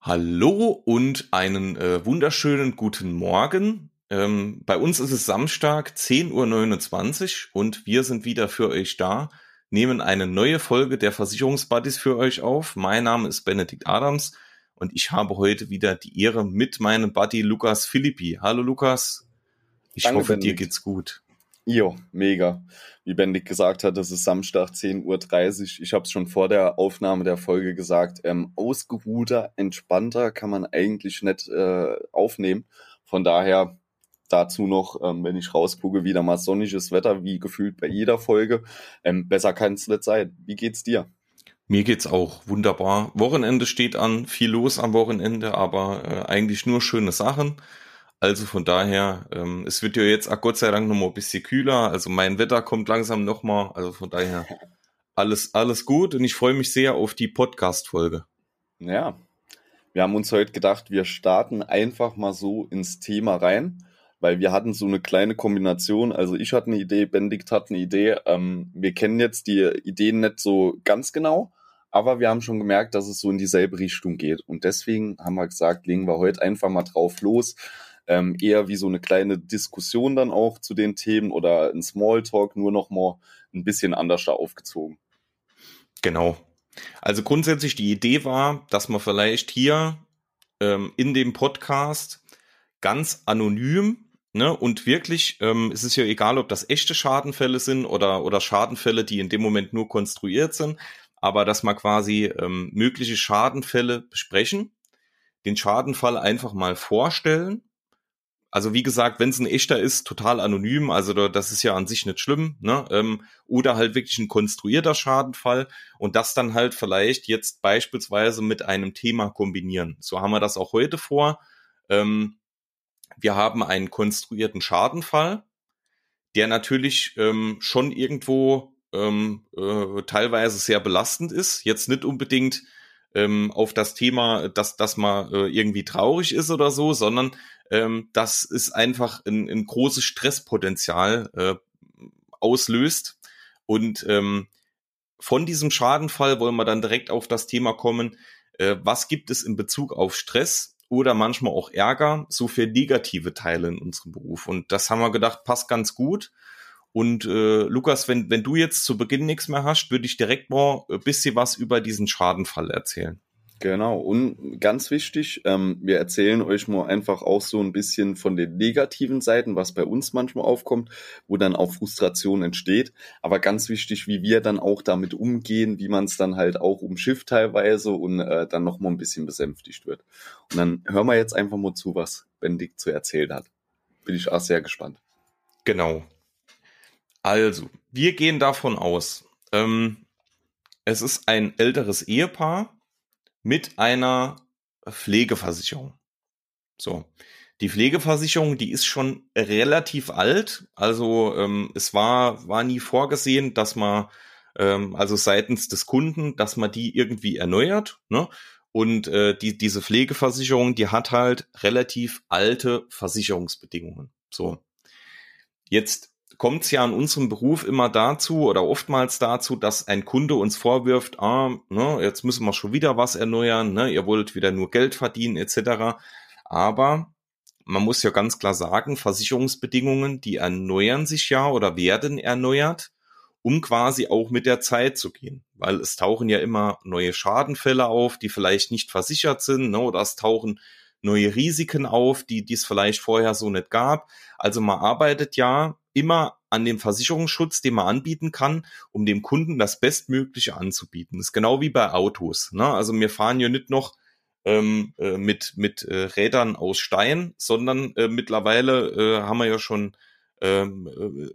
Hallo und einen äh, wunderschönen guten Morgen. Ähm, bei uns ist es Samstag, 10.29 Uhr und wir sind wieder für euch da, nehmen eine neue Folge der Versicherungsbuddies für euch auf. Mein Name ist Benedikt Adams und ich habe heute wieder die Ehre mit meinem Buddy Lukas Philippi. Hallo Lukas, ich Danke, hoffe, dir Benedikt. geht's gut. Jo, mega. Wie Bendik gesagt hat, das ist Samstag 10.30 Uhr. Ich habe es schon vor der Aufnahme der Folge gesagt. Ähm, ausgeruhter, entspannter kann man eigentlich nicht äh, aufnehmen. Von daher dazu noch, ähm, wenn ich rausgucke, wieder mal sonniges Wetter, wie gefühlt bei jeder Folge. Ähm, besser kann es nicht sein. Wie geht's dir? Mir geht's auch wunderbar. Wochenende steht an, viel los am Wochenende, aber äh, eigentlich nur schöne Sachen. Also von daher, ähm, es wird ja jetzt auch Gott sei Dank noch mal ein bisschen kühler. Also mein Wetter kommt langsam noch mal. Also von daher alles alles gut und ich freue mich sehr auf die Podcast-Folge. Ja, wir haben uns heute gedacht, wir starten einfach mal so ins Thema rein, weil wir hatten so eine kleine Kombination. Also ich hatte eine Idee, Benedikt hat eine Idee. Ähm, wir kennen jetzt die Ideen nicht so ganz genau, aber wir haben schon gemerkt, dass es so in dieselbe Richtung geht. Und deswegen haben wir gesagt, legen wir heute einfach mal drauf los. Ähm, eher wie so eine kleine Diskussion dann auch zu den Themen oder ein Smalltalk, nur noch mal ein bisschen anders da aufgezogen. Genau. Also grundsätzlich die Idee war, dass man vielleicht hier ähm, in dem Podcast ganz anonym ne, und wirklich, ähm, es ist ja egal, ob das echte Schadenfälle sind oder, oder Schadenfälle, die in dem Moment nur konstruiert sind, aber dass man quasi ähm, mögliche Schadenfälle besprechen, den Schadenfall einfach mal vorstellen also wie gesagt, wenn es ein echter ist, total anonym, also da, das ist ja an sich nicht schlimm, ne? Ähm, oder halt wirklich ein konstruierter Schadenfall und das dann halt vielleicht jetzt beispielsweise mit einem Thema kombinieren. So haben wir das auch heute vor. Ähm, wir haben einen konstruierten Schadenfall, der natürlich ähm, schon irgendwo ähm, äh, teilweise sehr belastend ist. Jetzt nicht unbedingt ähm, auf das Thema, dass, dass man äh, irgendwie traurig ist oder so, sondern ähm, das ist einfach ein, ein großes Stresspotenzial äh, auslöst. Und ähm, von diesem Schadenfall wollen wir dann direkt auf das Thema kommen, äh, was gibt es in Bezug auf Stress oder manchmal auch Ärger, so für negative Teile in unserem Beruf. Und das haben wir gedacht, passt ganz gut. Und äh, Lukas, wenn, wenn du jetzt zu Beginn nichts mehr hast, würde ich direkt mal ein bisschen was über diesen Schadenfall erzählen. Genau, und ganz wichtig, ähm, wir erzählen euch mal einfach auch so ein bisschen von den negativen Seiten, was bei uns manchmal aufkommt, wo dann auch Frustration entsteht. Aber ganz wichtig, wie wir dann auch damit umgehen, wie man es dann halt auch umschifft teilweise und äh, dann nochmal ein bisschen besänftigt wird. Und dann hören wir jetzt einfach mal zu, was Benedikt zu erzählen hat. Bin ich auch sehr gespannt. Genau. Also, wir gehen davon aus, ähm, es ist ein älteres Ehepaar, mit einer Pflegeversicherung. So. Die Pflegeversicherung, die ist schon relativ alt. Also ähm, es war, war nie vorgesehen, dass man, ähm, also seitens des Kunden, dass man die irgendwie erneuert. Ne? Und äh, die, diese Pflegeversicherung, die hat halt relativ alte Versicherungsbedingungen. So. Jetzt kommt es ja in unserem Beruf immer dazu oder oftmals dazu, dass ein Kunde uns vorwirft, ah, ne, jetzt müssen wir schon wieder was erneuern, ne, ihr wollt wieder nur Geld verdienen etc. Aber man muss ja ganz klar sagen, Versicherungsbedingungen, die erneuern sich ja oder werden erneuert, um quasi auch mit der Zeit zu gehen. Weil es tauchen ja immer neue Schadenfälle auf, die vielleicht nicht versichert sind, ne, oder es tauchen neue Risiken auf, die, die es vielleicht vorher so nicht gab. Also man arbeitet ja immer an dem Versicherungsschutz, den man anbieten kann, um dem Kunden das Bestmögliche anzubieten. Das ist genau wie bei Autos. Ne? Also wir fahren ja nicht noch ähm, äh, mit, mit äh, Rädern aus Stein, sondern äh, mittlerweile äh, haben wir ja schon ähm, äh,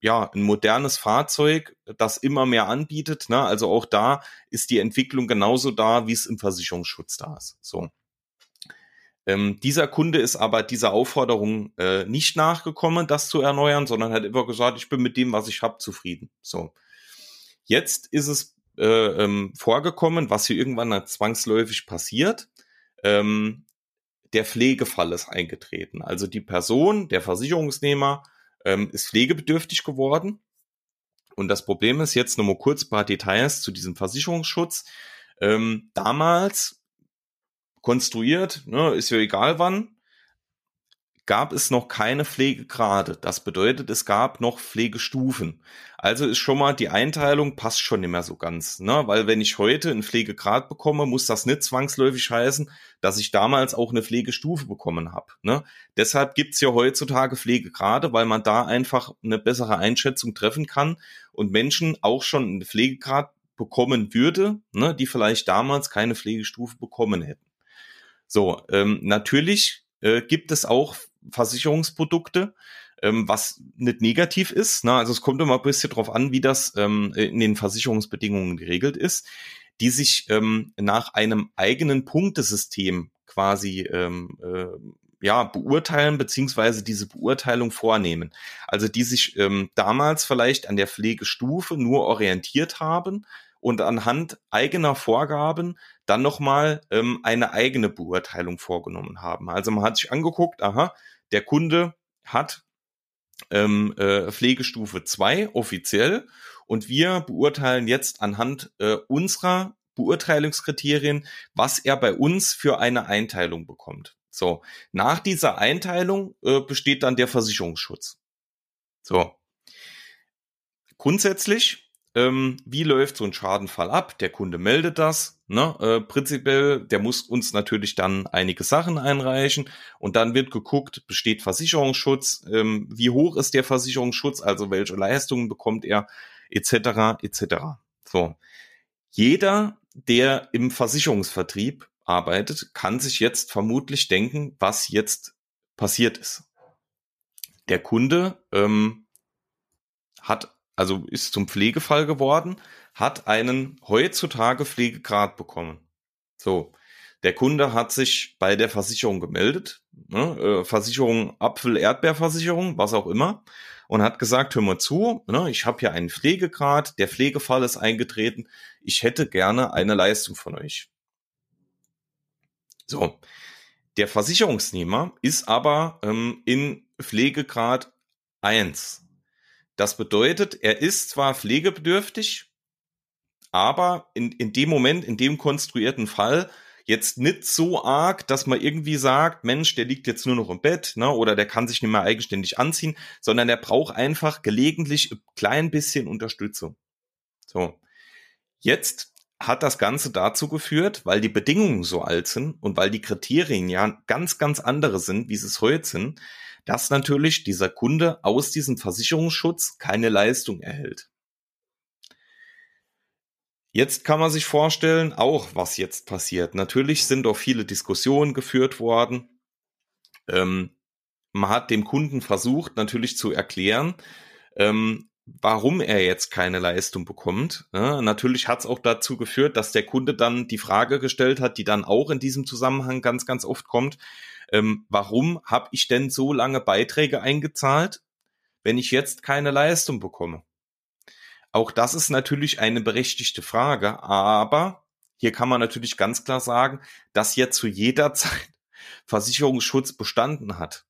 ja, ein modernes Fahrzeug, das immer mehr anbietet. Ne? Also auch da ist die Entwicklung genauso da, wie es im Versicherungsschutz da ist. So. Ähm, dieser Kunde ist aber dieser Aufforderung äh, nicht nachgekommen, das zu erneuern, sondern hat immer gesagt, ich bin mit dem, was ich habe, zufrieden. So. Jetzt ist es äh, ähm, vorgekommen, was hier irgendwann zwangsläufig passiert. Ähm, der Pflegefall ist eingetreten. Also die Person, der Versicherungsnehmer, ähm, ist pflegebedürftig geworden. Und das Problem ist jetzt nochmal kurz ein paar Details zu diesem Versicherungsschutz. Ähm, damals konstruiert, ne, ist ja egal wann, gab es noch keine Pflegegrade. Das bedeutet, es gab noch Pflegestufen. Also ist schon mal die Einteilung passt schon nicht mehr so ganz, ne? Weil wenn ich heute einen Pflegegrad bekomme, muss das nicht zwangsläufig heißen, dass ich damals auch eine Pflegestufe bekommen habe. Ne? Deshalb gibt's ja heutzutage Pflegegrade, weil man da einfach eine bessere Einschätzung treffen kann und Menschen auch schon einen Pflegegrad bekommen würde, ne, die vielleicht damals keine Pflegestufe bekommen hätten. So, ähm, natürlich äh, gibt es auch Versicherungsprodukte, ähm, was nicht negativ ist. Ne? Also es kommt immer ein bisschen drauf an, wie das ähm, in den Versicherungsbedingungen geregelt ist, die sich ähm, nach einem eigenen Punktesystem quasi ähm, äh, ja, beurteilen beziehungsweise diese Beurteilung vornehmen. Also die sich ähm, damals vielleicht an der Pflegestufe nur orientiert haben und anhand eigener Vorgaben dann nochmal ähm, eine eigene Beurteilung vorgenommen haben. Also man hat sich angeguckt, aha, der Kunde hat ähm, äh, Pflegestufe 2 offiziell und wir beurteilen jetzt anhand äh, unserer Beurteilungskriterien, was er bei uns für eine Einteilung bekommt. So, nach dieser Einteilung äh, besteht dann der Versicherungsschutz. So. Grundsätzlich ähm, wie läuft so ein Schadenfall ab? Der Kunde meldet das. Ne? Äh, prinzipiell, der muss uns natürlich dann einige Sachen einreichen und dann wird geguckt, besteht Versicherungsschutz, ähm, wie hoch ist der Versicherungsschutz, also welche Leistungen bekommt er, etc. etc. So. Jeder, der im Versicherungsvertrieb arbeitet, kann sich jetzt vermutlich denken, was jetzt passiert ist. Der Kunde ähm, hat also ist zum Pflegefall geworden, hat einen heutzutage Pflegegrad bekommen. So, der Kunde hat sich bei der Versicherung gemeldet, ne, äh, Versicherung Apfel, Erdbeerversicherung, was auch immer, und hat gesagt, hör mal zu, ne, ich habe hier einen Pflegegrad, der Pflegefall ist eingetreten, ich hätte gerne eine Leistung von euch. So, der Versicherungsnehmer ist aber ähm, in Pflegegrad 1. Das bedeutet, er ist zwar pflegebedürftig, aber in, in dem Moment, in dem konstruierten Fall, jetzt nicht so arg, dass man irgendwie sagt, Mensch, der liegt jetzt nur noch im Bett, ne, oder der kann sich nicht mehr eigenständig anziehen, sondern er braucht einfach gelegentlich ein klein bisschen Unterstützung. So. Jetzt hat das Ganze dazu geführt, weil die Bedingungen so alt sind und weil die Kriterien ja ganz, ganz andere sind, wie sie es heute sind, dass natürlich dieser Kunde aus diesem Versicherungsschutz keine Leistung erhält. Jetzt kann man sich vorstellen, auch was jetzt passiert. Natürlich sind auch viele Diskussionen geführt worden. Ähm, man hat dem Kunden versucht, natürlich zu erklären, ähm, warum er jetzt keine Leistung bekommt. Ja, natürlich hat es auch dazu geführt, dass der Kunde dann die Frage gestellt hat, die dann auch in diesem Zusammenhang ganz, ganz oft kommt ähm, warum habe ich denn so lange Beiträge eingezahlt, wenn ich jetzt keine Leistung bekomme? Auch das ist natürlich eine berechtigte Frage, aber hier kann man natürlich ganz klar sagen, dass hier zu jeder Zeit Versicherungsschutz bestanden hat.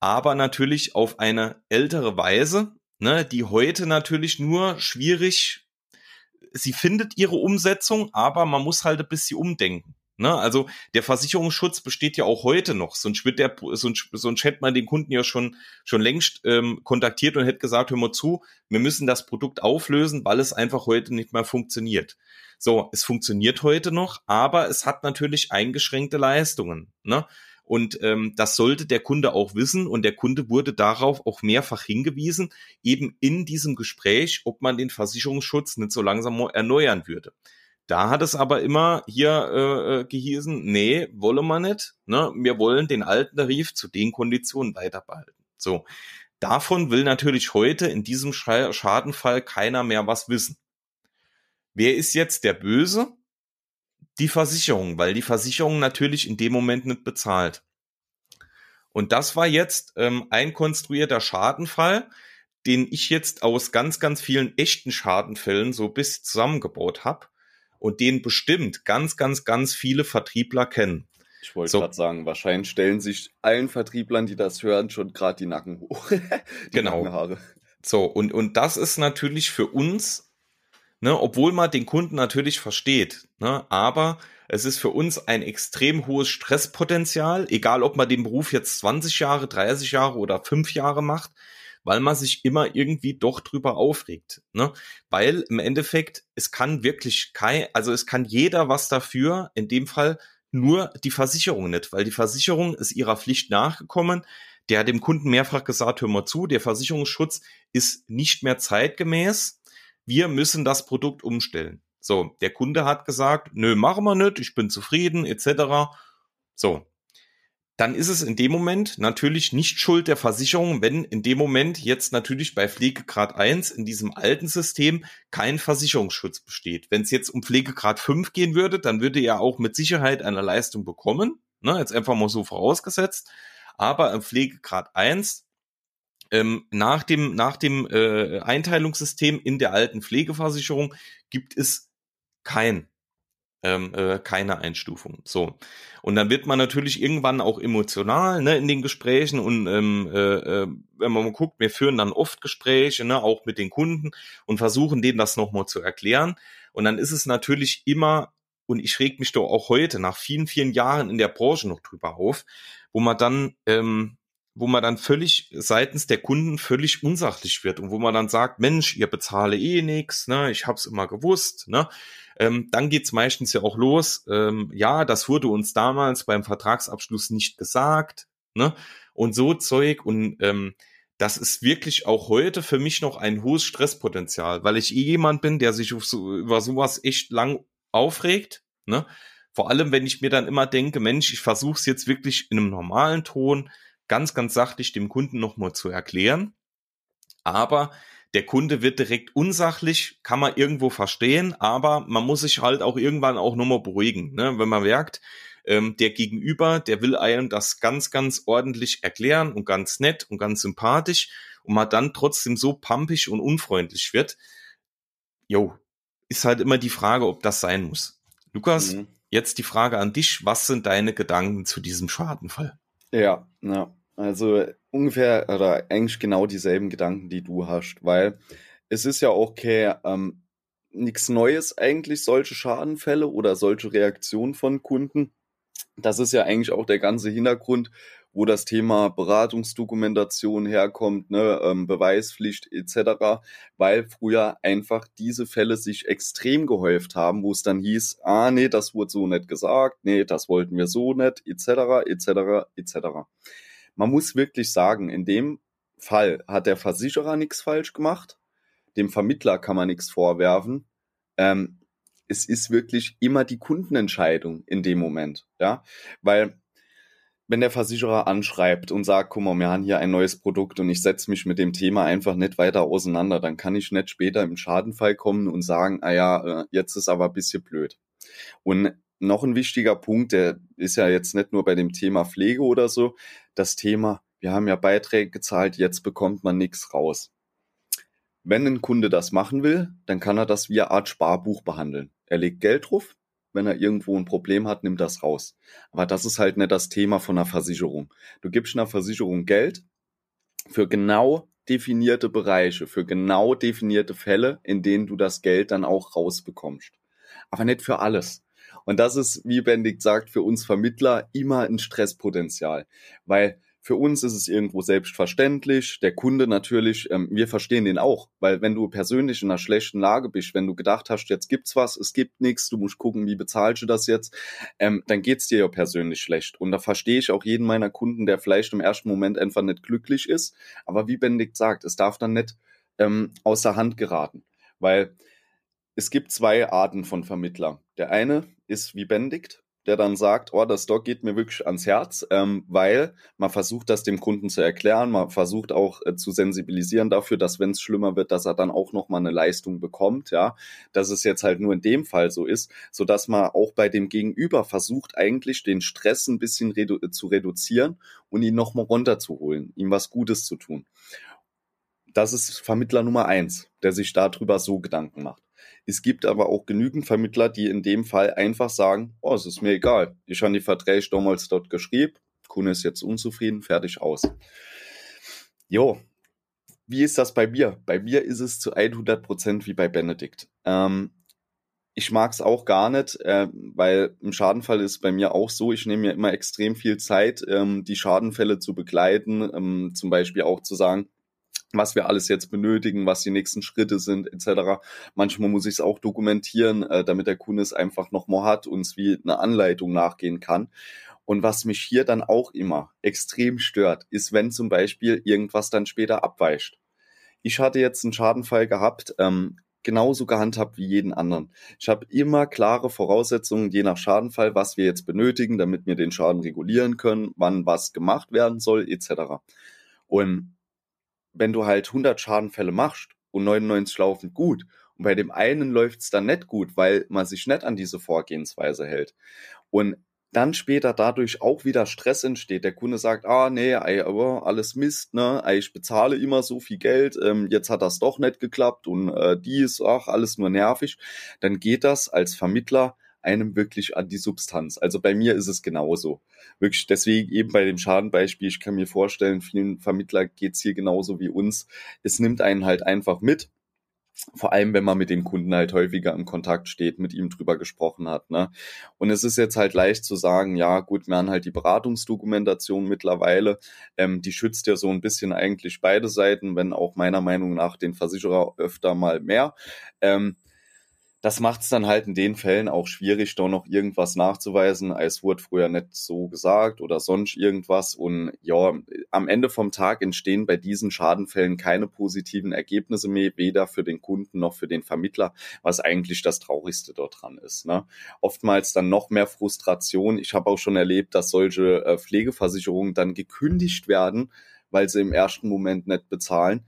Aber natürlich auf eine ältere Weise, ne, die heute natürlich nur schwierig, sie findet ihre Umsetzung, aber man muss halt ein bisschen umdenken. Ne? Also der Versicherungsschutz besteht ja auch heute noch. Sonst wird der, sonst, sonst hätte man den Kunden ja schon, schon längst ähm, kontaktiert und hätte gesagt, hör mal zu, wir müssen das Produkt auflösen, weil es einfach heute nicht mehr funktioniert. So, es funktioniert heute noch, aber es hat natürlich eingeschränkte Leistungen. Ne? Und ähm, das sollte der Kunde auch wissen und der Kunde wurde darauf auch mehrfach hingewiesen, eben in diesem Gespräch, ob man den Versicherungsschutz nicht so langsam erneuern würde. Da hat es aber immer hier äh, äh gehießen, nee, wolle man nicht. Ne? Wir wollen den alten Tarif zu den Konditionen weiter behalten. So, davon will natürlich heute in diesem Schadenfall keiner mehr was wissen. Wer ist jetzt der Böse? Die Versicherung, weil die Versicherung natürlich in dem Moment nicht bezahlt. Und das war jetzt ähm, ein konstruierter Schadenfall, den ich jetzt aus ganz, ganz vielen echten Schadenfällen so bis zusammengebaut habe und den bestimmt ganz, ganz, ganz viele Vertriebler kennen. Ich wollte so. gerade sagen, wahrscheinlich stellen sich allen Vertrieblern, die das hören, schon gerade die Nacken hoch. die genau. So, und, und das ist natürlich für uns ne, obwohl man den Kunden natürlich versteht. Ne, aber es ist für uns ein extrem hohes Stresspotenzial, egal ob man den Beruf jetzt 20 Jahre, 30 Jahre oder 5 Jahre macht, weil man sich immer irgendwie doch drüber aufregt. Ne? Weil im Endeffekt, es kann wirklich kein, also es kann jeder was dafür, in dem Fall nur die Versicherung nicht, weil die Versicherung ist ihrer Pflicht nachgekommen. Der hat dem Kunden mehrfach gesagt, hör mal zu, der Versicherungsschutz ist nicht mehr zeitgemäß. Wir müssen das Produkt umstellen. So, der Kunde hat gesagt, nö, machen wir nicht, ich bin zufrieden, etc. So, dann ist es in dem Moment natürlich nicht Schuld der Versicherung, wenn in dem Moment jetzt natürlich bei Pflegegrad 1 in diesem alten System kein Versicherungsschutz besteht. Wenn es jetzt um Pflegegrad 5 gehen würde, dann würde er auch mit Sicherheit eine Leistung bekommen. Ne, jetzt einfach mal so vorausgesetzt. Aber im Pflegegrad 1 ähm, nach dem, nach dem äh, Einteilungssystem in der alten Pflegeversicherung gibt es kein ähm, äh, keine Einstufung. So. Und dann wird man natürlich irgendwann auch emotional ne, in den Gesprächen und ähm, äh, äh, wenn man mal guckt, wir führen dann oft Gespräche, ne, auch mit den Kunden und versuchen denen das nochmal zu erklären. Und dann ist es natürlich immer, und ich reg mich doch auch heute nach vielen, vielen Jahren in der Branche noch drüber auf, wo man dann ähm, wo man dann völlig seitens der Kunden völlig unsachlich wird und wo man dann sagt, Mensch, ihr bezahle eh nix, ne, ich hab's immer gewusst, ne, ähm, dann geht's meistens ja auch los. Ähm, ja, das wurde uns damals beim Vertragsabschluss nicht gesagt. Ne? Und so Zeug. Und ähm, das ist wirklich auch heute für mich noch ein hohes Stresspotenzial, weil ich eh jemand bin, der sich so, über sowas echt lang aufregt. Ne? Vor allem, wenn ich mir dann immer denke, Mensch, ich versuche es jetzt wirklich in einem normalen Ton ganz, ganz sachlich dem Kunden nochmal zu erklären. Aber der Kunde wird direkt unsachlich, kann man irgendwo verstehen, aber man muss sich halt auch irgendwann auch nochmal beruhigen, ne? wenn man merkt, ähm, der Gegenüber, der will einem das ganz, ganz ordentlich erklären und ganz nett und ganz sympathisch und man dann trotzdem so pampig und unfreundlich wird. Jo, ist halt immer die Frage, ob das sein muss. Lukas, mhm. jetzt die Frage an dich. Was sind deine Gedanken zu diesem Schadenfall? Ja, ja. Also ungefähr oder eigentlich genau dieselben Gedanken, die du hast, weil es ist ja auch okay, ähm, nichts Neues eigentlich, solche Schadenfälle oder solche Reaktionen von Kunden. Das ist ja eigentlich auch der ganze Hintergrund, wo das Thema Beratungsdokumentation herkommt, ne, ähm, Beweispflicht etc., weil früher einfach diese Fälle sich extrem gehäuft haben, wo es dann hieß, ah nee, das wurde so nicht gesagt, nee, das wollten wir so nicht, etc., etc., etc. Man muss wirklich sagen, in dem Fall hat der Versicherer nichts falsch gemacht, dem Vermittler kann man nichts vorwerfen. Ähm, es ist wirklich immer die Kundenentscheidung in dem Moment, ja, weil wenn der Versicherer anschreibt und sagt, guck mal, wir haben hier ein neues Produkt und ich setze mich mit dem Thema einfach nicht weiter auseinander, dann kann ich nicht später im Schadenfall kommen und sagen, ah ja, äh, jetzt ist aber ein bisschen blöd. Und noch ein wichtiger Punkt, der ist ja jetzt nicht nur bei dem Thema Pflege oder so, das Thema, wir haben ja Beiträge gezahlt, jetzt bekommt man nichts raus. Wenn ein Kunde das machen will, dann kann er das via Art Sparbuch behandeln. Er legt Geld drauf, wenn er irgendwo ein Problem hat, nimmt das raus. Aber das ist halt nicht das Thema von einer Versicherung. Du gibst einer Versicherung Geld für genau definierte Bereiche, für genau definierte Fälle, in denen du das Geld dann auch rausbekommst. Aber nicht für alles. Und das ist, wie Benedikt sagt, für uns Vermittler immer ein Stresspotenzial, weil für uns ist es irgendwo selbstverständlich, der Kunde natürlich, ähm, wir verstehen den auch, weil wenn du persönlich in einer schlechten Lage bist, wenn du gedacht hast, jetzt gibt's was, es gibt nichts, du musst gucken, wie bezahlst du das jetzt, ähm, dann geht's dir ja persönlich schlecht. Und da verstehe ich auch jeden meiner Kunden, der vielleicht im ersten Moment einfach nicht glücklich ist. Aber wie Benedikt sagt, es darf dann nicht ähm, außer Hand geraten, weil es gibt zwei Arten von Vermittler. Der eine ist wie Benedikt, der dann sagt, oh, das Stock geht mir wirklich ans Herz, ähm, weil man versucht, das dem Kunden zu erklären, man versucht auch äh, zu sensibilisieren dafür, dass wenn es schlimmer wird, dass er dann auch nochmal eine Leistung bekommt, ja, dass es jetzt halt nur in dem Fall so ist, so dass man auch bei dem Gegenüber versucht, eigentlich den Stress ein bisschen redu zu reduzieren und ihn nochmal runterzuholen, ihm was Gutes zu tun. Das ist Vermittler Nummer eins, der sich darüber so Gedanken macht. Es gibt aber auch genügend Vermittler, die in dem Fall einfach sagen, oh, es ist mir egal. Ich habe die Verträge damals dort geschrieben, Kunde ist jetzt unzufrieden, fertig aus. Jo, wie ist das bei mir? Bei mir ist es zu 100 Prozent wie bei Benedikt. Ähm, ich mag es auch gar nicht, äh, weil im Schadenfall ist bei mir auch so, ich nehme mir immer extrem viel Zeit, ähm, die Schadenfälle zu begleiten, ähm, zum Beispiel auch zu sagen, was wir alles jetzt benötigen, was die nächsten Schritte sind, etc. Manchmal muss ich es auch dokumentieren, äh, damit der Kunde es einfach nochmal hat und es wie eine Anleitung nachgehen kann. Und was mich hier dann auch immer extrem stört, ist, wenn zum Beispiel irgendwas dann später abweicht. Ich hatte jetzt einen Schadenfall gehabt, ähm, genauso gehandhabt wie jeden anderen. Ich habe immer klare Voraussetzungen, je nach Schadenfall, was wir jetzt benötigen, damit wir den Schaden regulieren können, wann was gemacht werden soll, etc. Und wenn du halt 100 Schadenfälle machst und 99 laufen gut und bei dem einen läuft es dann nicht gut, weil man sich nicht an diese Vorgehensweise hält. Und dann später dadurch auch wieder Stress entsteht. Der Kunde sagt, ah nee, ey, aber alles Mist, ne? Ey, ich bezahle immer so viel Geld, ähm, jetzt hat das doch nicht geklappt und äh, dies, ach, alles nur nervig. Dann geht das als Vermittler einem wirklich an die Substanz. Also bei mir ist es genauso. Wirklich, deswegen eben bei dem Schadenbeispiel, ich kann mir vorstellen, vielen Vermittler geht's hier genauso wie uns. Es nimmt einen halt einfach mit vor allem, wenn man mit dem Kunden halt häufiger im Kontakt steht, mit ihm drüber gesprochen hat. Ne? Und es ist jetzt halt leicht zu sagen, ja gut, wir haben halt die Beratungsdokumentation mittlerweile, ähm, die schützt ja so ein bisschen eigentlich beide Seiten, wenn auch meiner Meinung nach den Versicherer öfter mal mehr. Ähm, das macht es dann halt in den Fällen auch schwierig, da noch irgendwas nachzuweisen. Es wurde früher nicht so gesagt oder sonst irgendwas. Und ja, am Ende vom Tag entstehen bei diesen Schadenfällen keine positiven Ergebnisse mehr, weder für den Kunden noch für den Vermittler, was eigentlich das Traurigste dort dran ist. Ne? Oftmals dann noch mehr Frustration. Ich habe auch schon erlebt, dass solche äh, Pflegeversicherungen dann gekündigt werden, weil sie im ersten Moment nicht bezahlen.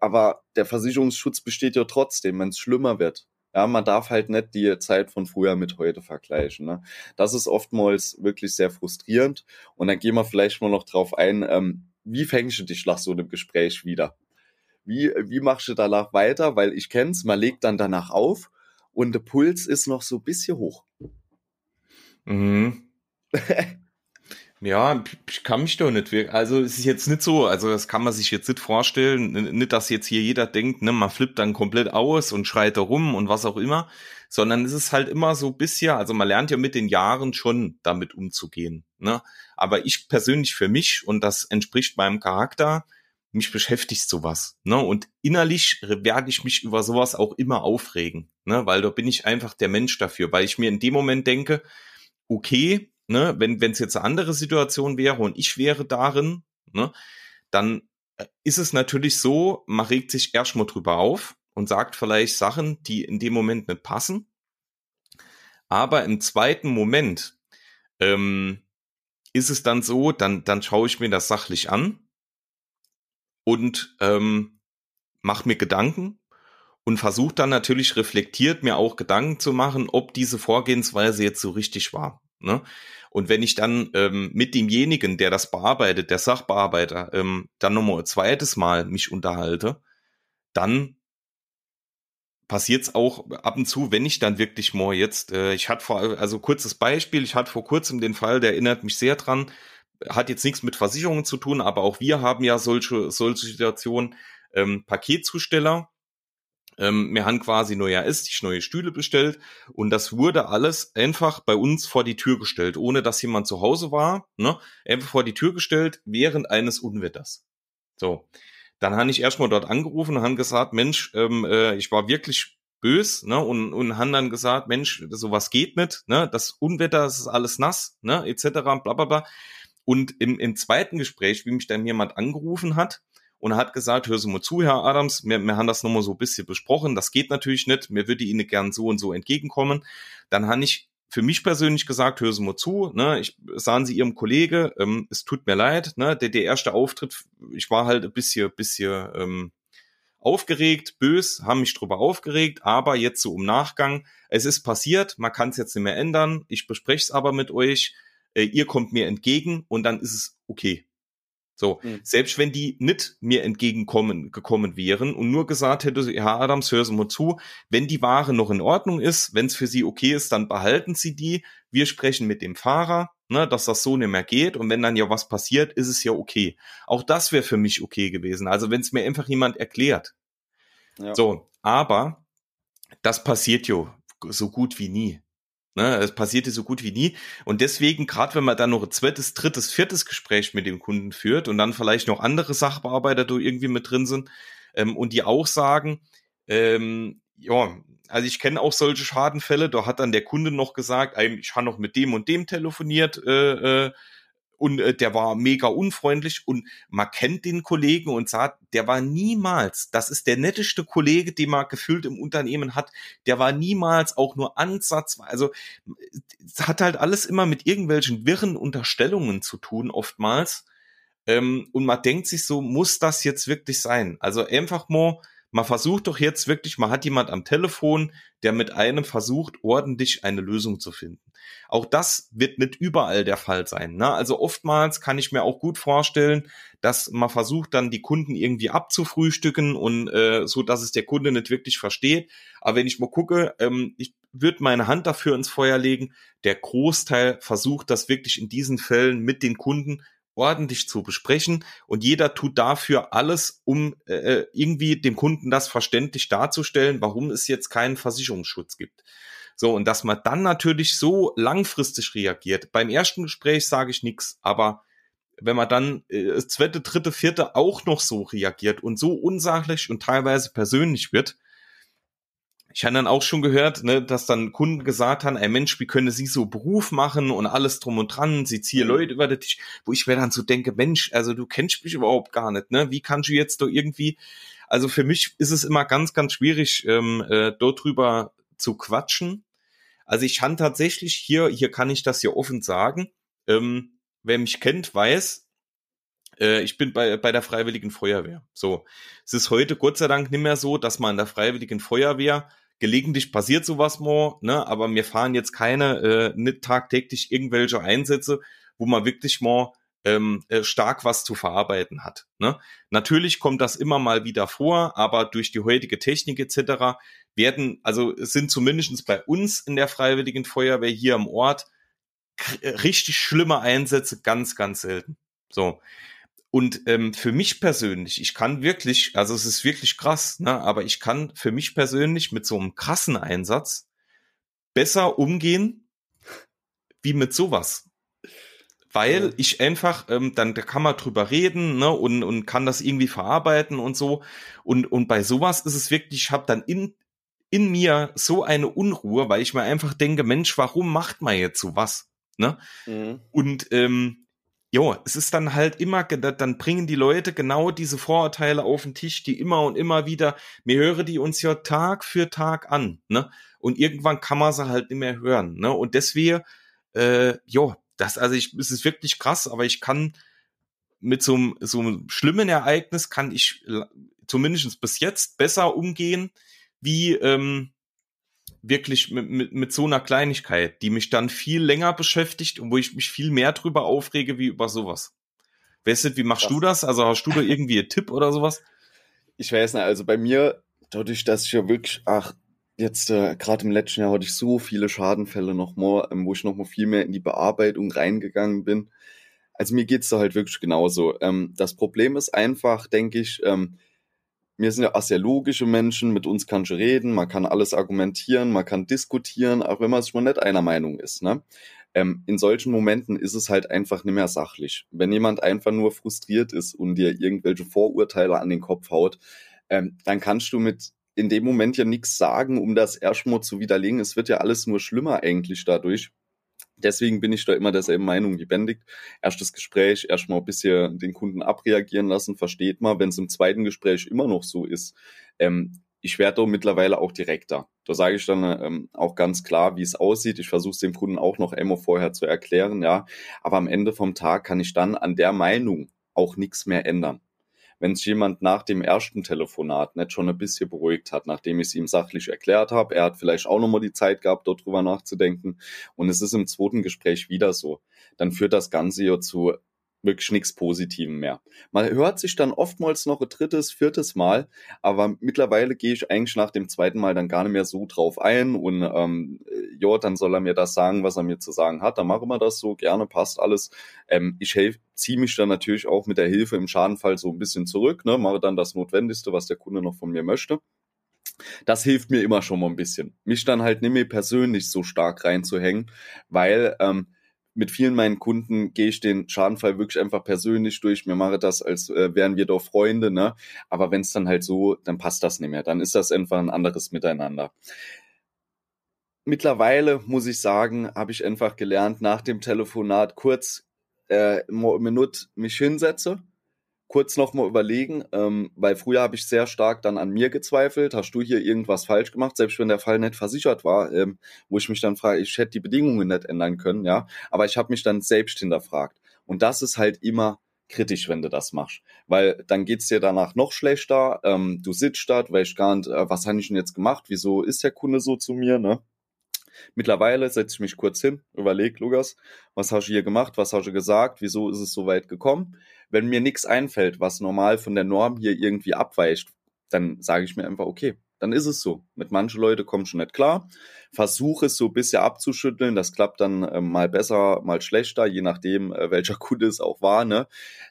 Aber der Versicherungsschutz besteht ja trotzdem, wenn es schlimmer wird. Ja, man darf halt nicht die Zeit von früher mit heute vergleichen. Ne? Das ist oftmals wirklich sehr frustrierend. Und dann gehen wir vielleicht mal noch drauf ein, ähm, wie fängst du dich nach so einem Gespräch wieder? Wie, wie machst du danach weiter? Weil ich kenn's, man legt dann danach auf und der Puls ist noch so ein bisschen hoch. Mhm. Ja, ich kann mich doch nicht wirklich, also es ist jetzt nicht so, also das kann man sich jetzt nicht vorstellen, nicht, dass jetzt hier jeder denkt, ne, man flippt dann komplett aus und schreit da rum und was auch immer, sondern es ist halt immer so bisher, also man lernt ja mit den Jahren schon damit umzugehen, ne, aber ich persönlich für mich, und das entspricht meinem Charakter, mich beschäftigt sowas, ne, und innerlich werde ich mich über sowas auch immer aufregen, ne, weil da bin ich einfach der Mensch dafür, weil ich mir in dem Moment denke, okay, ne, wenn es jetzt eine andere Situation wäre und ich wäre darin, ne, dann äh, ist es natürlich so, man regt sich erstmal drüber auf und sagt vielleicht Sachen, die in dem Moment nicht passen. Aber im zweiten Moment ähm, ist es dann so, dann, dann schaue ich mir das sachlich an und ähm, mache mir Gedanken und versuche dann natürlich reflektiert mir auch Gedanken zu machen, ob diese Vorgehensweise jetzt so richtig war. Ne? Und wenn ich dann ähm, mit demjenigen, der das bearbeitet, der Sachbearbeiter, ähm, dann nochmal ein zweites Mal mich unterhalte, dann passiert es auch ab und zu, wenn ich dann wirklich mal jetzt, äh, ich hatte vor, also kurzes Beispiel, ich hatte vor kurzem den Fall, der erinnert mich sehr dran, hat jetzt nichts mit Versicherungen zu tun, aber auch wir haben ja solche, solche Situationen, ähm, Paketzusteller, ähm, wir haben quasi neuer Esstisch, neue Stühle bestellt und das wurde alles einfach bei uns vor die Tür gestellt, ohne dass jemand zu Hause war. Ne? Einfach vor die Tür gestellt während eines Unwetters. So, dann habe ich erstmal dort angerufen und habe gesagt, Mensch, ähm, äh, ich war wirklich bös, ne, und, und haben dann gesagt, Mensch, sowas geht nicht, ne, das Unwetter, das ist alles nass, ne, etc., bla, bla, bla. Und im, im zweiten Gespräch, wie mich dann jemand angerufen hat, und hat gesagt, hör Sie mal zu, Herr Adams, wir, wir haben das nochmal so ein bisschen besprochen, das geht natürlich nicht, mir würde Ihnen gern so und so entgegenkommen. Dann habe ich für mich persönlich gesagt, hör Sie mal zu, ne, ich sahen Sie Ihrem Kollege, ähm, es tut mir leid, ne, der, der erste Auftritt, ich war halt ein bisschen, bisschen ähm, aufgeregt, bös, haben mich drüber aufgeregt, aber jetzt so im Nachgang, es ist passiert, man kann es jetzt nicht mehr ändern, ich bespreche es aber mit euch, äh, ihr kommt mir entgegen und dann ist es okay. So, mhm. selbst wenn die nicht mir entgegenkommen gekommen wären und nur gesagt hätte, Herr Adams, hören Sie mal zu, wenn die Ware noch in Ordnung ist, wenn es für Sie okay ist, dann behalten Sie die. Wir sprechen mit dem Fahrer, ne, dass das so nicht mehr geht und wenn dann ja was passiert, ist es ja okay. Auch das wäre für mich okay gewesen. Also wenn es mir einfach jemand erklärt. Ja. So, aber das passiert ja so gut wie nie. Ne, es passierte so gut wie nie. Und deswegen, gerade wenn man dann noch ein zweites, drittes, viertes Gespräch mit dem Kunden führt und dann vielleicht noch andere Sachbearbeiter da irgendwie mit drin sind ähm, und die auch sagen, ähm, ja, also ich kenne auch solche Schadenfälle, da hat dann der Kunde noch gesagt, ich habe noch mit dem und dem telefoniert äh, äh, und äh, der war mega unfreundlich und man kennt den Kollegen und sagt, der war niemals, das ist der netteste Kollege, den man gefühlt im Unternehmen hat, der war niemals auch nur Ansatz, also hat halt alles immer mit irgendwelchen wirren Unterstellungen zu tun, oftmals. Ähm, und man denkt sich so, muss das jetzt wirklich sein? Also einfach mal man versucht doch jetzt wirklich, man hat jemand am Telefon, der mit einem versucht, ordentlich eine Lösung zu finden. Auch das wird nicht überall der Fall sein. Ne? Also oftmals kann ich mir auch gut vorstellen, dass man versucht, dann die Kunden irgendwie abzufrühstücken und äh, so, dass es der Kunde nicht wirklich versteht. Aber wenn ich mal gucke, ähm, ich würde meine Hand dafür ins Feuer legen. Der Großteil versucht das wirklich in diesen Fällen mit den Kunden ordentlich zu besprechen und jeder tut dafür alles, um äh, äh, irgendwie dem Kunden das verständlich darzustellen, warum es jetzt keinen Versicherungsschutz gibt. So, und dass man dann natürlich so langfristig reagiert. Beim ersten Gespräch sage ich nichts, aber wenn man dann äh, zweite, dritte, vierte auch noch so reagiert und so unsachlich und teilweise persönlich wird, ich habe dann auch schon gehört, ne, dass dann Kunden gesagt haben, ey Mensch, wie können Sie so Beruf machen und alles drum und dran, Sie ziehen mhm. Leute über den Tisch, wo ich mir dann so denke, Mensch, also du kennst mich überhaupt gar nicht, ne? Wie kannst du jetzt da irgendwie, also für mich ist es immer ganz, ganz schwierig, ähm, äh, dort drüber zu quatschen. Also ich habe tatsächlich hier, hier kann ich das ja offen sagen, ähm, wer mich kennt, weiß, äh, ich bin bei, bei der Freiwilligen Feuerwehr. So. Es ist heute Gott sei Dank nicht mehr so, dass man in der Freiwilligen Feuerwehr gelegentlich passiert sowas mal, ne, aber wir fahren jetzt keine, äh, nicht tagtäglich irgendwelche Einsätze, wo man wirklich mal ähm, äh, stark was zu verarbeiten hat. Ne? Natürlich kommt das immer mal wieder vor, aber durch die heutige Technik etc. werden, also sind zumindest bei uns in der Freiwilligen Feuerwehr hier im Ort richtig schlimme Einsätze ganz, ganz selten. So. Und ähm, für mich persönlich, ich kann wirklich, also es ist wirklich krass, ne, aber ich kann für mich persönlich mit so einem krassen Einsatz besser umgehen wie mit sowas. Weil ja. ich einfach, ähm, dann da kann man drüber reden, ne, und, und kann das irgendwie verarbeiten und so. Und, und bei sowas ist es wirklich, ich habe dann in, in mir so eine Unruhe, weil ich mir einfach denke, Mensch, warum macht man jetzt sowas? Ne? Mhm. Und ähm, Jo, es ist dann halt immer, dann bringen die Leute genau diese Vorurteile auf den Tisch, die immer und immer wieder, mir höre die uns ja Tag für Tag an, ne? Und irgendwann kann man sie halt nicht mehr hören, ne? Und deswegen, äh, jo, das, also ich, es ist wirklich krass, aber ich kann mit so einem, so einem schlimmen Ereignis kann ich zumindest bis jetzt besser umgehen, wie, ähm, wirklich mit, mit, mit so einer Kleinigkeit, die mich dann viel länger beschäftigt und wo ich mich viel mehr drüber aufrege wie über sowas. Weißt du, wie machst Krass. du das? Also hast du da irgendwie einen Tipp oder sowas? Ich weiß nicht, also bei mir, dadurch, dass ich ja wirklich, ach, jetzt äh, gerade im letzten Jahr hatte ich so viele Schadenfälle nochmal, ähm, wo ich nochmal viel mehr in die Bearbeitung reingegangen bin. Also mir geht's da halt wirklich genauso. Ähm, das Problem ist einfach, denke ich, ähm, wir sind ja auch sehr logische Menschen, mit uns kannst du reden, man kann alles argumentieren, man kann diskutieren, auch wenn man mal nicht einer Meinung ist. Ne? Ähm, in solchen Momenten ist es halt einfach nicht mehr sachlich. Wenn jemand einfach nur frustriert ist und dir irgendwelche Vorurteile an den Kopf haut, ähm, dann kannst du mit in dem Moment ja nichts sagen, um das erstmal zu widerlegen. Es wird ja alles nur schlimmer eigentlich dadurch. Deswegen bin ich da immer derselben Meinung wie Bendigt. Erstes Gespräch, erstmal ein bisschen den Kunden abreagieren lassen, versteht man. Wenn es im zweiten Gespräch immer noch so ist, ähm, ich werde da mittlerweile auch direkter. Da sage ich dann ähm, auch ganz klar, wie es aussieht. Ich versuche es dem Kunden auch noch einmal vorher zu erklären, ja. Aber am Ende vom Tag kann ich dann an der Meinung auch nichts mehr ändern wenn sich jemand nach dem ersten Telefonat nicht schon ein bisschen beruhigt hat, nachdem ich es ihm sachlich erklärt habe, er hat vielleicht auch nochmal die Zeit gehabt, dort drüber nachzudenken. Und es ist im zweiten Gespräch wieder so, dann führt das Ganze ja zu wirklich nichts Positivem mehr. Man hört sich dann oftmals noch ein drittes, viertes Mal, aber mittlerweile gehe ich eigentlich nach dem zweiten Mal dann gar nicht mehr so drauf ein und ähm, ja, dann soll er mir das sagen, was er mir zu sagen hat. Dann machen wir das so, gerne, passt alles. Ähm, ich ziehe mich dann natürlich auch mit der Hilfe im Schadenfall so ein bisschen zurück, ne, mache dann das Notwendigste, was der Kunde noch von mir möchte. Das hilft mir immer schon mal ein bisschen. Mich dann halt nicht mehr persönlich so stark reinzuhängen, weil ähm, mit vielen meinen Kunden gehe ich den Schadenfall wirklich einfach persönlich durch. Mir mache das, als äh, wären wir doch Freunde, ne? Aber wenn es dann halt so, dann passt das nicht mehr. Dann ist das einfach ein anderes Miteinander. Mittlerweile muss ich sagen, habe ich einfach gelernt, nach dem Telefonat kurz äh, Minute mich hinsetze, kurz nochmal überlegen, ähm, weil früher habe ich sehr stark dann an mir gezweifelt. Hast du hier irgendwas falsch gemacht, selbst wenn der Fall nicht versichert war, ähm, wo ich mich dann frage, ich hätte die Bedingungen nicht ändern können, ja. Aber ich habe mich dann selbst hinterfragt. Und das ist halt immer kritisch, wenn du das machst. Weil dann geht's dir danach noch schlechter. Ähm, du sitzt da, weißt gar nicht, äh, was habe ich denn jetzt gemacht? Wieso ist der Kunde so zu mir, ne? Mittlerweile setze ich mich kurz hin, überleg, Lukas, was hast du hier gemacht, was hast du gesagt, wieso ist es so weit gekommen? Wenn mir nichts einfällt, was normal von der Norm hier irgendwie abweicht, dann sage ich mir einfach, okay, dann ist es so. Mit manchen Leuten kommen schon nicht klar. Versuche es so ein bisschen abzuschütteln. Das klappt dann äh, mal besser, mal schlechter, je nachdem, äh, welcher Kunde es auch war. Ne?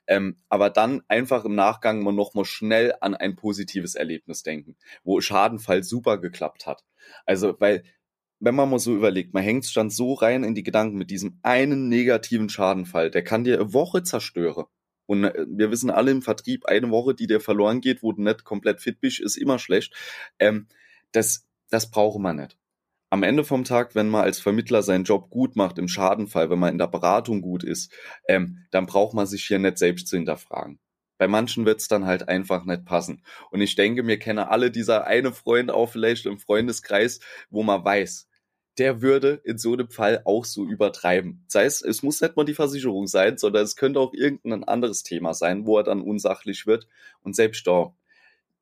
Ähm, aber dann einfach im Nachgang mal nochmal schnell an ein positives Erlebnis denken, wo Schadenfall super geklappt hat. Also, weil wenn man mal so überlegt, man hängt dann so rein in die Gedanken mit diesem einen negativen Schadenfall, der kann dir eine Woche zerstören. Und äh, wir wissen alle im Vertrieb, eine Woche, die dir verloren geht, wo du nicht komplett fit bist, ist immer schlecht. Ähm, das, das braucht man nicht. Am Ende vom Tag, wenn man als Vermittler seinen Job gut macht, im Schadenfall, wenn man in der Beratung gut ist, ähm, dann braucht man sich hier nicht selbst zu hinterfragen. Bei manchen wird's dann halt einfach nicht passen. Und ich denke, mir kennen alle dieser eine Freund auch vielleicht im Freundeskreis, wo man weiß, der würde in so einem Fall auch so übertreiben. Sei es, es muss nicht mal die Versicherung sein, sondern es könnte auch irgendein anderes Thema sein, wo er dann unsachlich wird. Und selbst da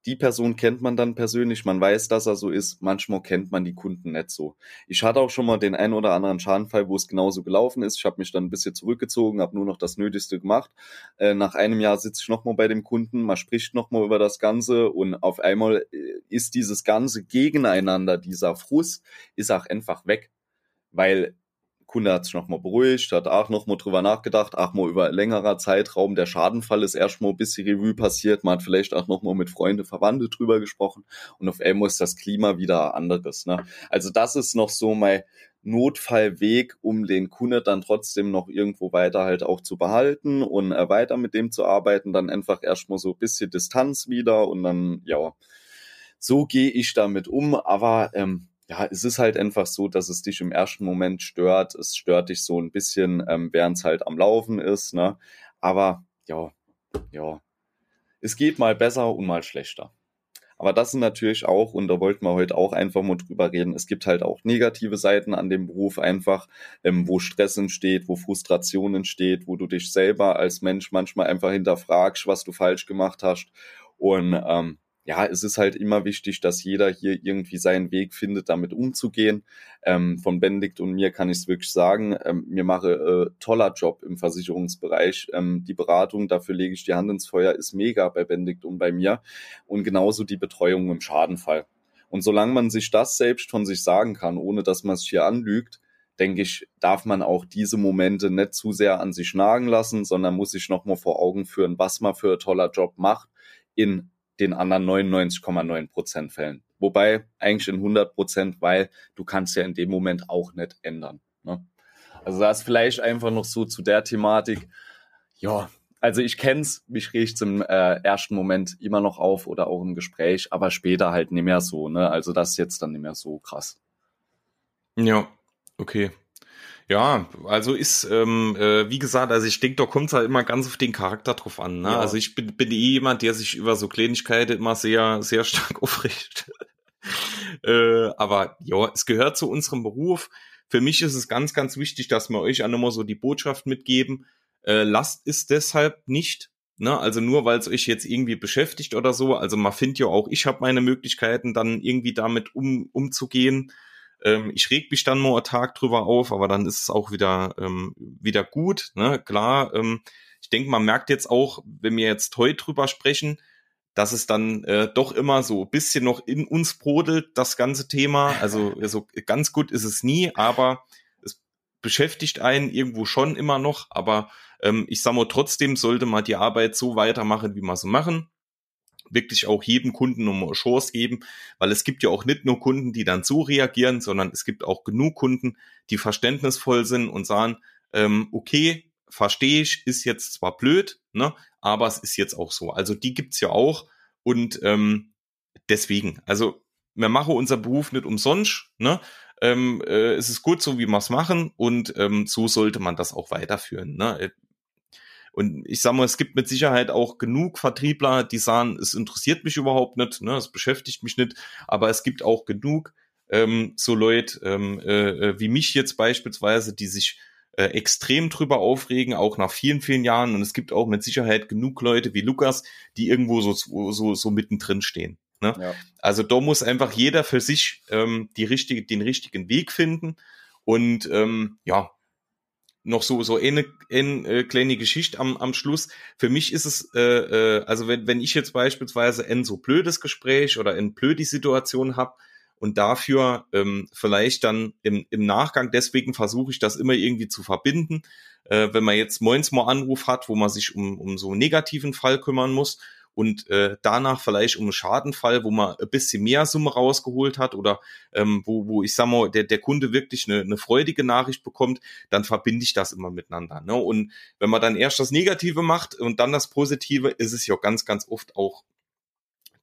die Person kennt man dann persönlich, man weiß, dass er so ist. Manchmal kennt man die Kunden nicht so. Ich hatte auch schon mal den einen oder anderen Schadenfall, wo es genauso gelaufen ist. Ich habe mich dann ein bisschen zurückgezogen, habe nur noch das Nötigste gemacht. Äh, nach einem Jahr sitze ich nochmal bei dem Kunden, man spricht nochmal über das Ganze und auf einmal äh, ist dieses Ganze gegeneinander, dieser Frust, ist auch einfach weg. Weil Kunde hat sich nochmal beruhigt, hat auch nochmal drüber nachgedacht, auch mal über längerer Zeitraum. Der Schadenfall ist erstmal ein bisschen Revue passiert. Man hat vielleicht auch nochmal mit Freunden, Verwandte drüber gesprochen. Und auf einmal ist das Klima wieder anderes. Ne? Also das ist noch so mein Notfallweg, um den Kunde dann trotzdem noch irgendwo weiter halt auch zu behalten und äh, weiter mit dem zu arbeiten. Dann einfach erstmal so ein bisschen Distanz wieder und dann, ja, so gehe ich damit um. Aber ähm, ja, es ist halt einfach so, dass es dich im ersten Moment stört. Es stört dich so ein bisschen, ähm, während es halt am Laufen ist, ne? Aber ja, ja. Es geht mal besser und mal schlechter. Aber das sind natürlich auch, und da wollten wir heute auch einfach mal drüber reden, es gibt halt auch negative Seiten an dem Beruf einfach, ähm, wo Stress entsteht, wo Frustration entsteht, wo du dich selber als Mensch manchmal einfach hinterfragst, was du falsch gemacht hast. Und ähm, ja, es ist halt immer wichtig, dass jeder hier irgendwie seinen Weg findet, damit umzugehen. Ähm, von Benedikt und mir kann ich es wirklich sagen, ähm, mir mache äh, toller Job im Versicherungsbereich. Ähm, die Beratung, dafür lege ich die Hand ins Feuer, ist mega bei Benedikt und bei mir. Und genauso die Betreuung im Schadenfall. Und solange man sich das selbst von sich sagen kann, ohne dass man es hier anlügt, denke ich, darf man auch diese Momente nicht zu sehr an sich nagen lassen, sondern muss sich nochmal vor Augen führen, was man für ein toller Job macht in den anderen 99,9 Prozent Fällen. Wobei eigentlich in 100 Prozent, weil du kannst ja in dem Moment auch nicht ändern. Ne? Also das vielleicht einfach noch so zu der Thematik. Ja, also ich kenn's, mich riecht's im äh, ersten Moment immer noch auf oder auch im Gespräch, aber später halt nicht mehr so. Ne? Also das ist jetzt dann nicht mehr so krass. Ja, okay. Ja, also ist, ähm, äh, wie gesagt, also ich denke, da kommt es halt immer ganz auf den Charakter drauf an. Ne? Ja. Also ich bin, bin eh jemand, der sich über so Kleinigkeiten immer sehr, sehr stark aufregt. äh, aber ja, es gehört zu unserem Beruf. Für mich ist es ganz, ganz wichtig, dass wir euch auch nochmal so die Botschaft mitgeben. Äh, lasst es deshalb nicht. Ne? Also nur weil es euch jetzt irgendwie beschäftigt oder so. Also man findet ja auch, ich habe meine Möglichkeiten, dann irgendwie damit um, umzugehen. Ähm, ich reg mich dann nur einen Tag drüber auf, aber dann ist es auch wieder, ähm, wieder gut. Ne? Klar, ähm, ich denke, man merkt jetzt auch, wenn wir jetzt heute drüber sprechen, dass es dann äh, doch immer so ein bisschen noch in uns brodelt, das ganze Thema. Also, also ganz gut ist es nie, aber es beschäftigt einen irgendwo schon immer noch. Aber ähm, ich sage mal, trotzdem sollte man die Arbeit so weitermachen, wie wir so machen. Wirklich auch jedem Kunden eine Chance geben, weil es gibt ja auch nicht nur Kunden, die dann so reagieren, sondern es gibt auch genug Kunden, die verständnisvoll sind und sagen, ähm, okay, verstehe ich, ist jetzt zwar blöd, ne, aber es ist jetzt auch so. Also die gibt's ja auch und ähm, deswegen, also wir machen unser Beruf nicht umsonst, ne? Ähm, äh, es ist gut so, wie wir es machen und ähm, so sollte man das auch weiterführen. Ne? Und ich sag mal, es gibt mit Sicherheit auch genug Vertriebler, die sagen, es interessiert mich überhaupt nicht, ne, es beschäftigt mich nicht, aber es gibt auch genug ähm, so Leute ähm, äh, äh wie mich jetzt beispielsweise, die sich äh, extrem drüber aufregen, auch nach vielen, vielen Jahren. Und es gibt auch mit Sicherheit genug Leute wie Lukas, die irgendwo so, so, so mittendrin stehen. Ne? Ja. Also da muss einfach jeder für sich ähm, die richtige, den richtigen Weg finden. Und ähm, ja, noch so so eine, eine äh, kleine Geschichte am, am Schluss. Für mich ist es, äh, äh, also wenn, wenn ich jetzt beispielsweise ein so blödes Gespräch oder eine blöde Situation habe, und dafür ähm, vielleicht dann im, im Nachgang, deswegen versuche ich das immer irgendwie zu verbinden, äh, wenn man jetzt moins mal Anruf hat, wo man sich um, um so einen negativen Fall kümmern muss und äh, danach vielleicht um einen Schadenfall, wo man ein bisschen mehr Summe rausgeholt hat oder ähm, wo, wo ich sag mal, der, der Kunde wirklich eine, eine freudige Nachricht bekommt, dann verbinde ich das immer miteinander. Ne? Und wenn man dann erst das Negative macht und dann das Positive, ist es ja ganz, ganz oft auch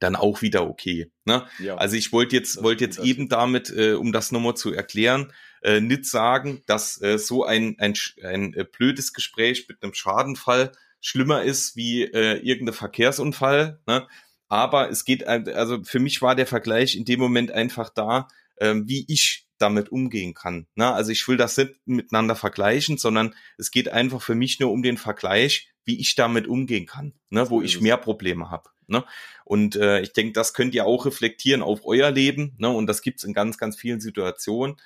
dann auch wieder okay. Ne? Ja, also ich wollte jetzt, wollte jetzt eben damit, äh, um das nochmal zu erklären, äh, nicht sagen, dass äh, so ein, ein, ein äh, blödes Gespräch mit einem Schadenfall schlimmer ist wie äh, irgendein Verkehrsunfall. Ne? Aber es geht, also für mich war der Vergleich in dem Moment einfach da, äh, wie ich damit umgehen kann. Ne? Also ich will das nicht miteinander vergleichen, sondern es geht einfach für mich nur um den Vergleich, wie ich damit umgehen kann, ne? wo ich mehr Probleme habe. Ne? Und äh, ich denke, das könnt ihr auch reflektieren auf euer Leben. Ne? Und das gibt's in ganz, ganz vielen Situationen.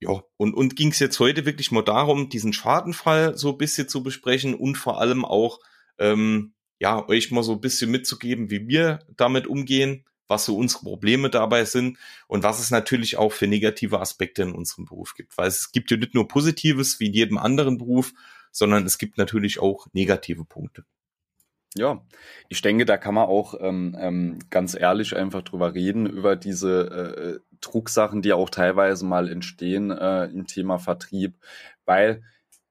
Ja, und, und ging es jetzt heute wirklich mal darum, diesen Schadenfall so ein bisschen zu besprechen und vor allem auch, ähm, ja, euch mal so ein bisschen mitzugeben, wie wir damit umgehen, was so unsere Probleme dabei sind und was es natürlich auch für negative Aspekte in unserem Beruf gibt. Weil es gibt ja nicht nur Positives wie in jedem anderen Beruf, sondern es gibt natürlich auch negative Punkte. Ja, ich denke, da kann man auch ähm, ähm, ganz ehrlich einfach drüber reden, über diese äh, Drucksachen, die auch teilweise mal entstehen äh, im Thema Vertrieb, weil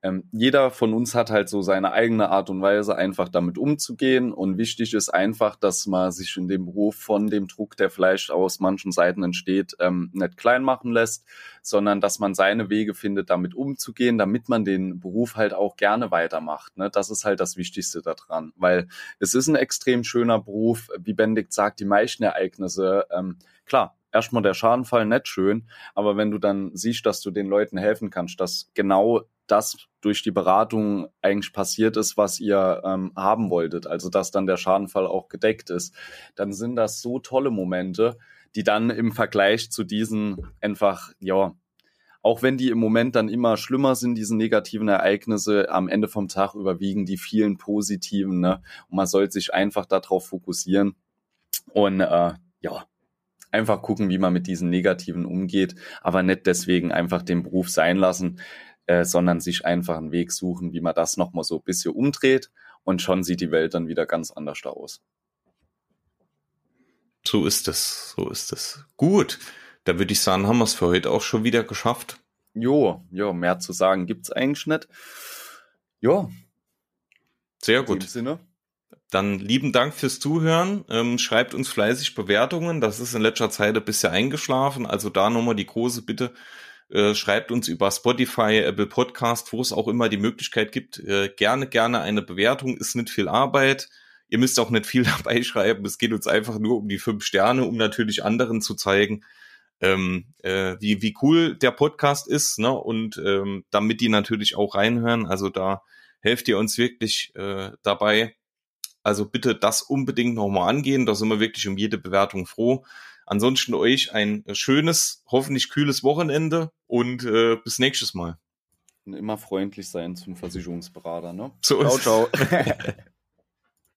ähm, jeder von uns hat halt so seine eigene Art und Weise, einfach damit umzugehen. Und wichtig ist einfach, dass man sich in dem Beruf von dem Druck, der vielleicht aus manchen Seiten entsteht, ähm, nicht klein machen lässt, sondern dass man seine Wege findet, damit umzugehen, damit man den Beruf halt auch gerne weitermacht. Ne? Das ist halt das Wichtigste daran, weil es ist ein extrem schöner Beruf. Wie Benedikt sagt, die meisten Ereignisse, ähm, klar, erstmal der Schadenfall nicht schön, aber wenn du dann siehst, dass du den Leuten helfen kannst, dass genau das durch die Beratung eigentlich passiert ist, was ihr ähm, haben wolltet, also dass dann der Schadenfall auch gedeckt ist, dann sind das so tolle Momente, die dann im Vergleich zu diesen einfach, ja, auch wenn die im Moment dann immer schlimmer sind, diese negativen Ereignisse, am Ende vom Tag überwiegen die vielen positiven, ne? Und man sollte sich einfach darauf fokussieren. Und äh, ja, einfach gucken, wie man mit diesen Negativen umgeht, aber nicht deswegen einfach den Beruf sein lassen, äh, sondern sich einfach einen Weg suchen, wie man das nochmal so ein bisschen umdreht und schon sieht die Welt dann wieder ganz anders aus. So ist es, so ist es. Gut, da würde ich sagen, haben wir es für heute auch schon wieder geschafft. Jo, jo, mehr zu sagen gibt's eigentlich nicht. Jo. Sehr gut. In dem Sinne. Dann lieben Dank fürs Zuhören. Ähm, schreibt uns fleißig Bewertungen. Das ist in letzter Zeit ein bisschen eingeschlafen. Also da nochmal die große Bitte. Äh, schreibt uns über Spotify, Apple Podcast, wo es auch immer die Möglichkeit gibt. Äh, gerne, gerne eine Bewertung. Ist nicht viel Arbeit. Ihr müsst auch nicht viel dabei schreiben. Es geht uns einfach nur um die fünf Sterne, um natürlich anderen zu zeigen, ähm, äh, wie, wie cool der Podcast ist, ne? Und ähm, damit die natürlich auch reinhören. Also da helft ihr uns wirklich äh, dabei. Also bitte das unbedingt nochmal angehen. Da sind wir wirklich um jede Bewertung froh. Ansonsten euch ein schönes, hoffentlich kühles Wochenende und äh, bis nächstes Mal. Und immer freundlich sein zum Versicherungsberater, ne? So Ciao, ciao.